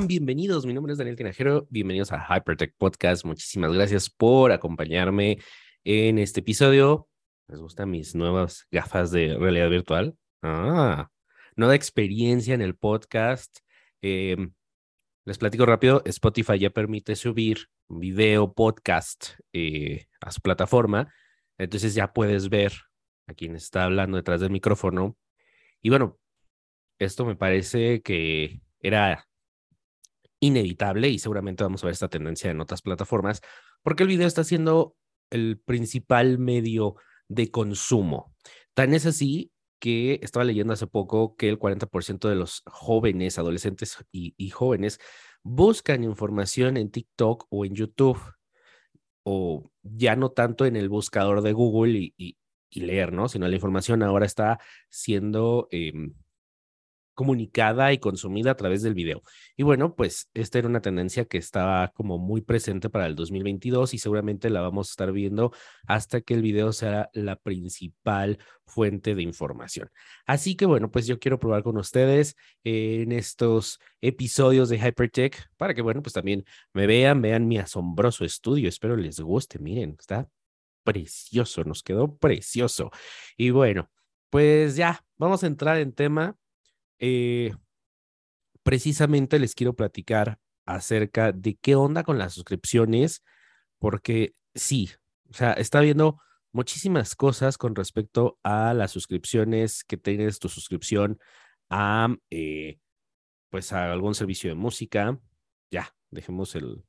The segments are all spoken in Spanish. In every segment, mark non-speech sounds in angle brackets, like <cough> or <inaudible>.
Bienvenidos. Mi nombre es Daniel Tinajero. Bienvenidos a Hypertech Podcast. Muchísimas gracias por acompañarme en este episodio. ¿Les gustan mis nuevas gafas de realidad virtual? Ah, nueva experiencia en el podcast. Em, les platico rápido. Spotify ya permite subir video podcast eh, a su plataforma. Entonces ya puedes ver a quien está hablando detrás del micrófono. Y bueno, esto me parece que era inevitable y seguramente vamos a ver esta tendencia en otras plataformas, porque el video está siendo el principal medio de consumo. Tan es así que estaba leyendo hace poco que el 40% de los jóvenes, adolescentes y, jóvenes buscan información en TikTok o en YouTube, o ya no tanto en el buscador de Google y, leer, ¿no? Sino la información ahora está siendo em, comunicada y consumida a través del video. Y bueno, pues esta era una tendencia que estaba como muy presente para el 2022 y seguramente la vamos a estar viendo hasta que el video sea la principal fuente de información. Así que bueno, pues yo quiero probar con ustedes en estos episodios de Hypertech para que bueno, pues también me vean, vean mi asombroso estudio. Espero les guste. Miren, está precioso, nos quedó precioso. Y bueno, pues ya, vamos a entrar en tema eh, precisamente les quiero platicar acerca de qué onda con las suscripciones, porque sí, o sea, está viendo muchísimas cosas con respecto a las suscripciones que tienes tu suscripción a, eh, pues, a algún servicio de música. Ya, dejemos el,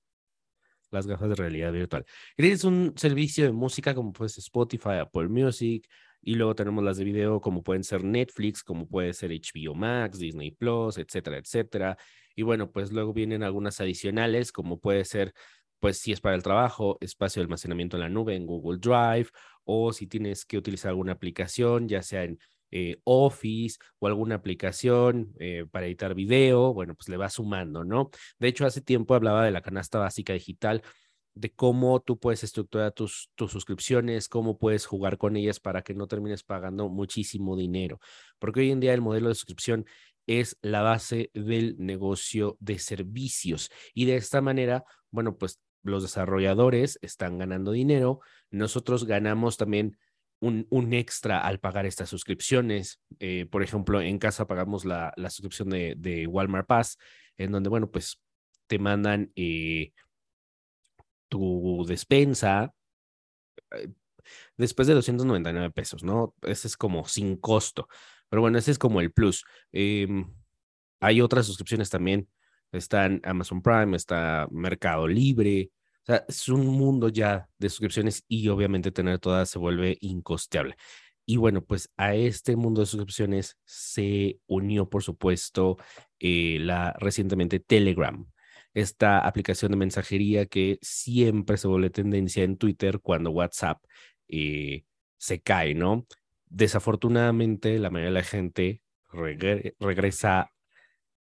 las gafas de realidad virtual. Tienes un servicio de música como pues Spotify, Apple Music, y luego tenemos las de video como pueden ser Netflix, como puede ser HBO Max, Disney Plus, etcétera, etcétera. Y bueno, pues luego vienen algunas adicionales como puede ser, pues si es para el trabajo, espacio de almacenamiento en la nube en Google Drive o si tienes que utilizar alguna aplicación, ya sea en eh, Office o alguna aplicación eh, para editar video, bueno, pues le va sumando, ¿no? De hecho, hace tiempo hablaba de la canasta básica digital de cómo tú puedes estructurar tus, tus suscripciones, cómo puedes jugar con ellas para que no termines pagando muchísimo dinero. Porque hoy en día el modelo de suscripción es la base del negocio de servicios. Y de esta manera, bueno, pues los desarrolladores están ganando dinero, nosotros ganamos también un, extra al pagar estas suscripciones. Eh, por ejemplo, en casa pagamos la, la suscripción de, de, Walmart Pass, en donde, bueno, pues te mandan... Eh, tu despensa eh, después de 299 pesos, ¿no? Ese es como sin costo. Pero bueno, ese es como el plus. Em, hay otras suscripciones también. Están Amazon Prime, está Mercado Libre. O sea, es un mundo ya de suscripciones y obviamente tener todas se vuelve incosteable. Y bueno, pues a este mundo de suscripciones se unió, por supuesto, eh, la recientemente Telegram esta aplicación de mensajería que siempre se vuelve tendencia en Twitter cuando WhatsApp eh, se cae, ¿no? Desafortunadamente, la mayoría de la gente regresa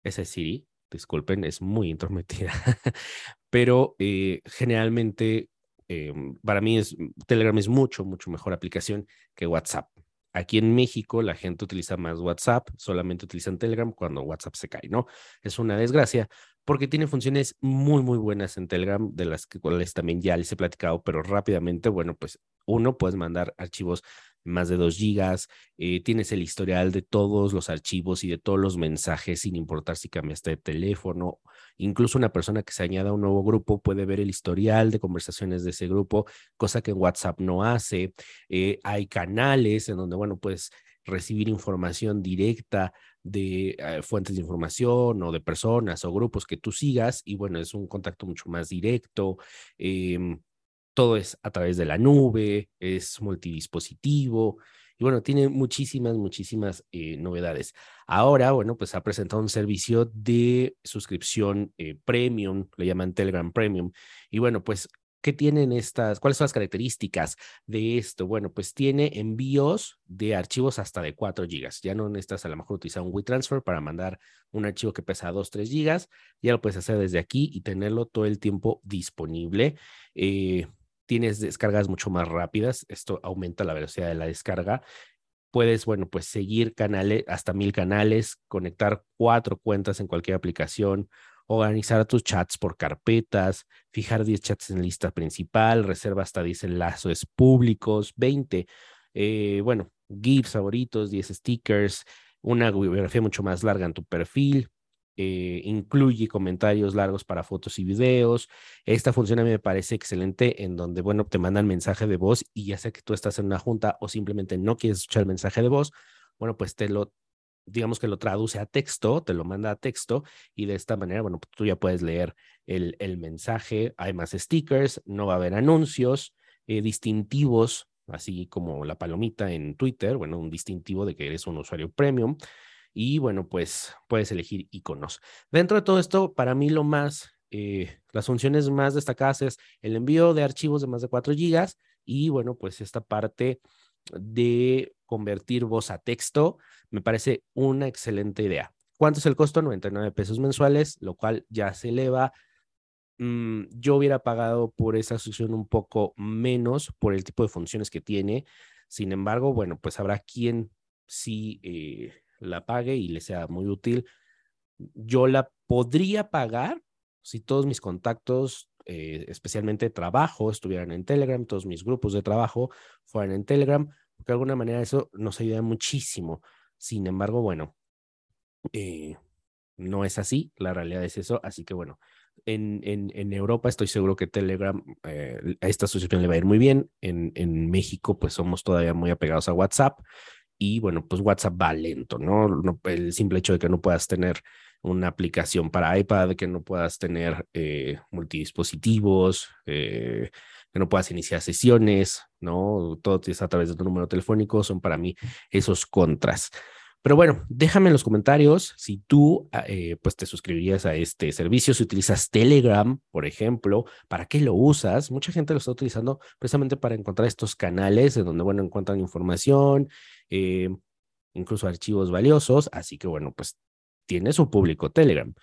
ese Siri, disculpen, es muy intrometida, <laughs> pero eh, generalmente em, para mí es, Telegram es mucho, mucho mejor aplicación que WhatsApp. Aquí en México la gente utiliza más WhatsApp, solamente utilizan Telegram cuando WhatsApp se cae, ¿no? Es una desgracia porque tiene funciones muy, muy buenas en Telegram, de las cuales también ya les he platicado, pero rápidamente, bueno, pues uno, puedes mandar archivos más de 2 gigas, eh, tienes el historial de todos los archivos y de todos los mensajes, sin importar si cambiaste de teléfono. Incluso una persona que se añada a un nuevo grupo puede ver el historial de conversaciones de ese grupo, cosa que WhatsApp no hace. Eh, hay canales en donde, bueno, puedes recibir información directa de eh, fuentes de información o de personas o grupos que tú sigas y bueno, es un contacto mucho más directo. Em, todo es a través de la nube, es multidispositivo y bueno, tiene muchísimas, muchísimas eh, novedades. Ahora, bueno, pues ha presentado un servicio de suscripción eh, premium, le llaman Telegram Premium. Y bueno, pues, ¿qué tienen estas? ¿Cuáles son las características de esto? Bueno, pues tiene envíos de archivos hasta de 4 gigas. Ya no necesitas a lo mejor utilizar un WeTransfer para mandar un archivo que pesa 2, 3 gigas. Ya lo puedes hacer desde aquí y tenerlo todo el tiempo disponible. Eh, tienes descargas mucho más rápidas, esto aumenta la velocidad de la descarga. Puedes, bueno, pues seguir canales, hasta mil canales, conectar cuatro cuentas en cualquier aplicación organizar tus chats por carpetas, fijar 10 chats en lista principal, reserva hasta 10 enlaces públicos, 20, eh, bueno, GIFs favoritos, 10 stickers, una bibliografía mucho más larga en tu perfil, eh, incluye comentarios largos para fotos y videos. Esta función a mí me parece excelente en donde, bueno, te mandan mensaje de voz y ya sea que tú estás en una junta o simplemente no quieres escuchar el mensaje de voz, bueno, pues te lo, digamos que lo traduce a texto, te lo manda a texto y de esta manera, bueno, pues tú ya puedes leer el, el mensaje. Hay más stickers, no va a haber anuncios eh, distintivos, así como la palomita en Twitter, bueno, un distintivo de que eres un usuario premium y bueno, pues puedes elegir iconos. Dentro de todo esto, para mí lo más, eh, las funciones más destacadas es el envío de archivos de más de 4 gigas y bueno, pues esta parte de convertir voz a texto me parece una excelente idea. ¿Cuánto es el costo? 99 pesos mensuales, lo cual ya se eleva. Mm, yo hubiera pagado por esa suscripción un poco menos por el tipo de funciones que tiene. Sin embargo, bueno, pues habrá quien sí eh, la pague y le sea muy útil. Yo la podría pagar si todos mis contactos, eh, especialmente trabajo, estuvieran en Telegram, todos mis grupos de trabajo fueran en Telegram, porque de alguna manera eso nos ayuda muchísimo. Sin embargo, bueno, eh, no es así, la realidad es eso, así que bueno, en, en, Europa estoy seguro que Telegram, eh, a esta asociación le va a ir muy bien, en, en México pues somos todavía muy apegados a WhatsApp, y bueno, pues WhatsApp va lento, ¿no? el simple hecho de que no puedas tener una aplicación para iPad, que no puedas tener eh, multidispositivos, eh, que no puedas iniciar sesiones, ¿no? Todo es a través de tu número telefónico, son para mí esos contras. Pero bueno, déjame en los comentarios si tú ah, eh, pues te suscribirías a este servicio, si utilizas Telegram, por ejemplo, ¿para qué lo usas? Mucha gente lo está utilizando precisamente para encontrar estos canales en donde, bueno, encuentran información, eh, incluso archivos valiosos, así que bueno, pues tiene su público Telegram.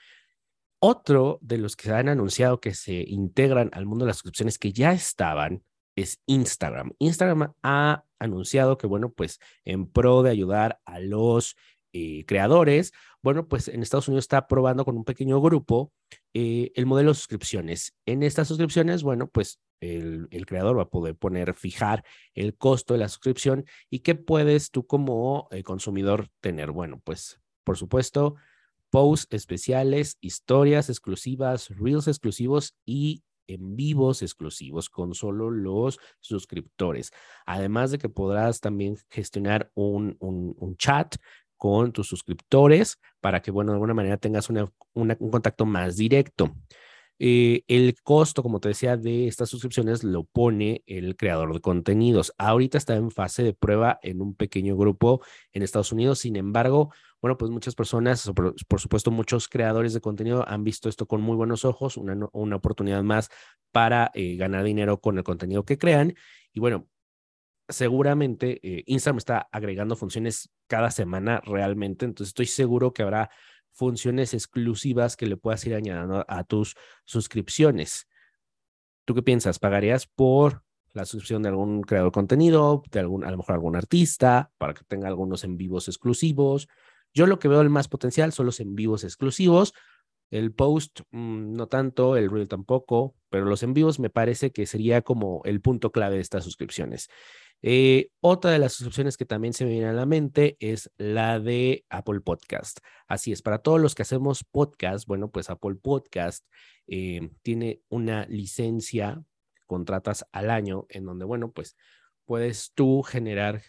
Otro de los que se han anunciado que se integran al mundo de las suscripciones que ya estaban es Instagram. Instagram ha anunciado que, bueno, pues en pro de ayudar a los eh, creadores, bueno, pues en Estados Unidos está probando con un pequeño grupo eh, el modelo de suscripciones. En estas suscripciones, bueno, pues el, creador va a poder poner, fijar el costo de la suscripción y qué puedes tú como eh, consumidor tener. Bueno, pues por supuesto, posts especiales, historias exclusivas, reels exclusivos y en vivos exclusivos con solo los suscriptores. Además de que podrás también gestionar un, un, chat con tus suscriptores para que, bueno, de alguna manera tengas una, un contacto más directo. Eh, el costo, como te decía, de estas suscripciones lo pone el creador de contenidos. Ahorita está en fase de prueba en un pequeño grupo en Estados Unidos. Sin embargo, bueno, pues muchas personas, por, supuesto muchos creadores de contenido han visto esto con muy buenos ojos, una, oportunidad más para eh, ganar dinero con el contenido que crean. Y bueno, seguramente eh, Instagram está agregando funciones cada semana realmente, entonces estoy seguro que habrá funciones exclusivas que le puedas ir añadiendo a tus suscripciones. ¿Tú qué piensas? ¿Pagarías por la suscripción de algún creador de contenido, de algún, a lo mejor algún artista, para que tenga algunos en vivos exclusivos? Yo lo que veo el más potencial son los en vivos exclusivos. El post mm, no tanto, el reel tampoco, pero los en vivos me parece que sería como el punto clave de estas suscripciones. Eh, otra de las suscripciones que también se me viene a la mente es la de Apple Podcast. Así es, para todos los que hacemos podcast, bueno, pues Apple Podcast eh, tiene una licencia, contratas al año, en donde, bueno, pues puedes tú generar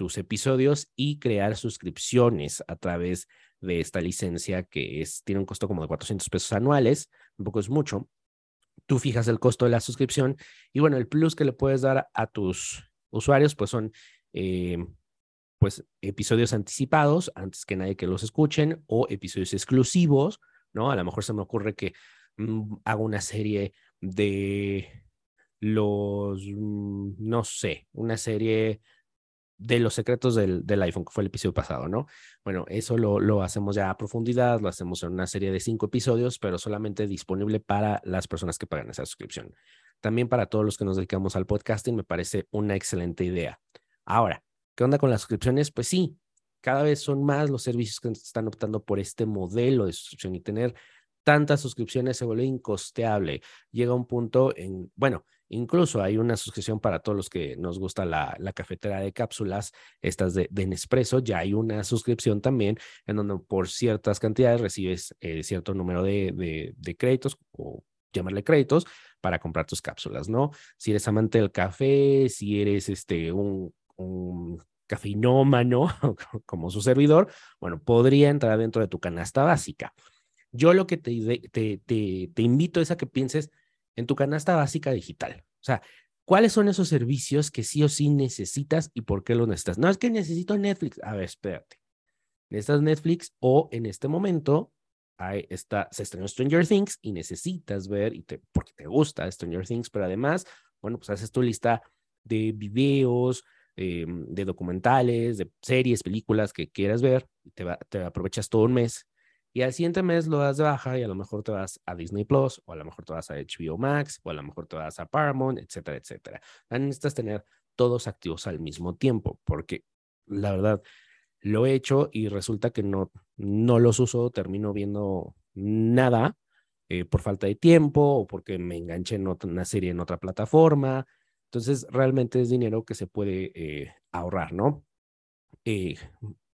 tus episodios y crear suscripciones a través de esta licencia que es, tiene un costo como de 400 pesos anuales, un poco es mucho. Tú fijas el costo de la suscripción y bueno, el plus que le puedes dar a tus usuarios pues son eh, pues episodios anticipados antes que nadie que los escuchen o episodios exclusivos, ¿no? A lo mejor se me ocurre que mm, hago una serie de los, mm, no sé, una serie de los secretos del, del, iPhone, que fue el episodio pasado, ¿no? Bueno, eso lo, lo, hacemos ya a profundidad, lo hacemos en una serie de cinco episodios, pero solamente disponible para las personas que pagan esa suscripción. También para todos los que nos dedicamos al podcasting, me parece una excelente idea. Ahora, ¿qué onda con las suscripciones? Pues sí, cada vez son más los servicios que están optando por este modelo de suscripción y tener tantas suscripciones se vuelve incosteable. Llega un punto en, bueno, incluso hay una suscripción para todos los que nos gusta la, cafetera de cápsulas, estas de, de, Nespresso, ya hay una suscripción también en donde por ciertas cantidades recibes eh, cierto número de, créditos o llamarle créditos para comprar tus cápsulas, ¿no? Si eres amante del café, si eres este, un, un cafeinómano <laughs> como su servidor, bueno, podría entrar dentro de tu canasta básica. Yo lo que te, te invito es a que pienses en tu canasta básica digital. O sea, ¿cuáles son esos servicios que sí o sí necesitas y por qué los necesitas? No es que necesito Netflix. A ver, espérate. Necesitas Netflix o en este momento hay, está, se estrenó Stranger Things y necesitas ver, y te, porque te gusta Stranger Things, pero además, bueno, pues haces tu lista de videos, de documentales, de series, películas que quieras ver, y te aprovechas todo un mes y al siguiente mes lo das de baja y a lo mejor te vas a Disney Plus o a lo mejor te vas a HBO Max o a lo mejor te vas a Paramount, etcétera, etcétera. Necesitas tener todos activos al mismo tiempo porque la verdad lo he hecho y resulta que no, no los uso, termino viendo nada eh, por falta de tiempo o porque me enganché en otra, una serie en otra plataforma. Entonces, realmente es dinero que se puede eh, ahorrar, ¿no? Eh,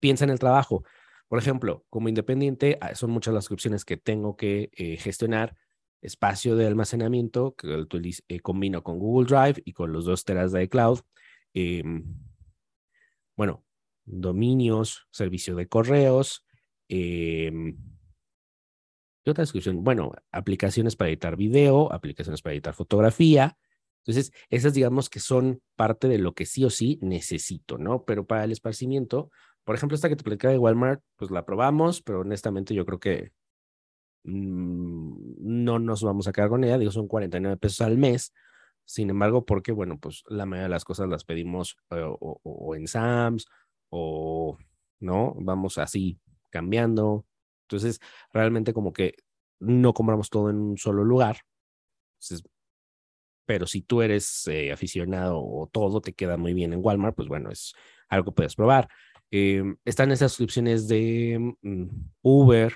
piensa en el trabajo. Por ejemplo, como independiente, ah, son muchas las opciones que tengo que eh, gestionar. Espacio de almacenamiento que eh, combino con Google Drive y con los dos teras de iCloud. Eh, bueno, dominios, servicio de correos. Eh, ¿Qué otra descripción? Bueno, aplicaciones para editar video, aplicaciones para editar fotografía. Entonces, esas digamos que son parte de lo que sí o sí necesito, ¿no? Pero para el esparcimiento, por ejemplo, esta que te platicaba de Walmart, pues la probamos, pero honestamente yo creo que mmm, no nos vamos a quedar con ella. Digo, son 49 pesos al mes. Sin embargo, porque, bueno, pues la mayoría de las cosas las pedimos eh, o, o, en Sams o, ¿no? Vamos así cambiando. Entonces, realmente como que no compramos todo en un solo lugar. Entonces, pero si tú eres eh, aficionado o todo te queda muy bien en Walmart, pues bueno, es algo que puedes probar. Eh, están esas suscripciones de mm, Uber,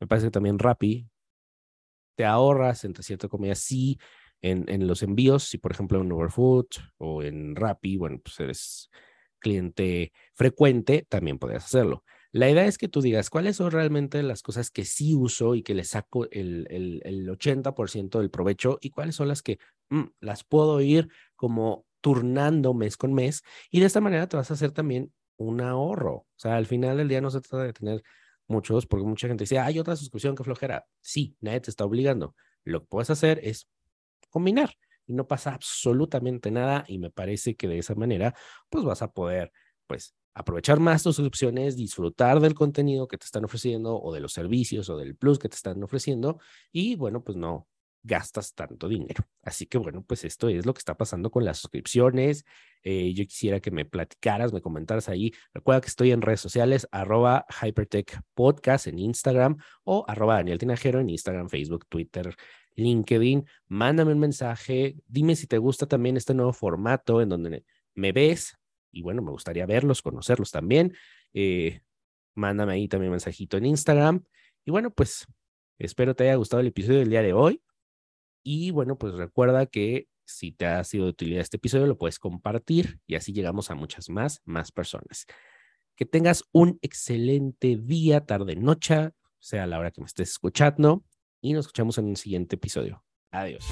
me parece que también Rappi. Te ahorras, entre ciertas comillas, sí, en, en los envíos. Si, por ejemplo, en Uberfood o en Rappi, bueno, pues eres cliente frecuente, también podrías hacerlo. La idea es que tú digas cuáles son realmente las cosas que sí uso y que le saco el, el, el 80% del provecho y cuáles son las que mm, las puedo ir como turnando mes con mes y de esta manera te vas a hacer también un ahorro. O sea, al final del día no se trata de tener muchos, porque mucha gente dice, hay otra suscripción que flojera. Sí, nadie te está obligando. Lo que puedes hacer es combinar y no pasa absolutamente nada y me parece que de esa manera pues vas a poder pues aprovechar más tus suscripciones, disfrutar del contenido que te están ofreciendo o de los servicios o del plus que te están ofreciendo y bueno, pues no gastas tanto dinero. Así que bueno, pues esto es lo que está pasando con las suscripciones. Eh, yo quisiera que me platicaras, me comentaras ahí. Recuerda que estoy en redes sociales, arroba Hypertech Podcast en Instagram o arroba Daniel Tinajero en Instagram, Facebook, Twitter, LinkedIn. Mándame un mensaje, dime si te gusta también este nuevo formato en donde me ves y bueno, me gustaría verlos, conocerlos también. Eh, mándame ahí también un mensajito en Instagram. Y bueno, pues espero te haya gustado el episodio del día de hoy. Y bueno, pues recuerda que si te ha sido de utilidad este episodio, lo puedes compartir y así llegamos a muchas más, más personas. Que tengas un excelente día, tarde, noche, sea la hora que me estés escuchando y nos escuchamos en un siguiente episodio. Adiós.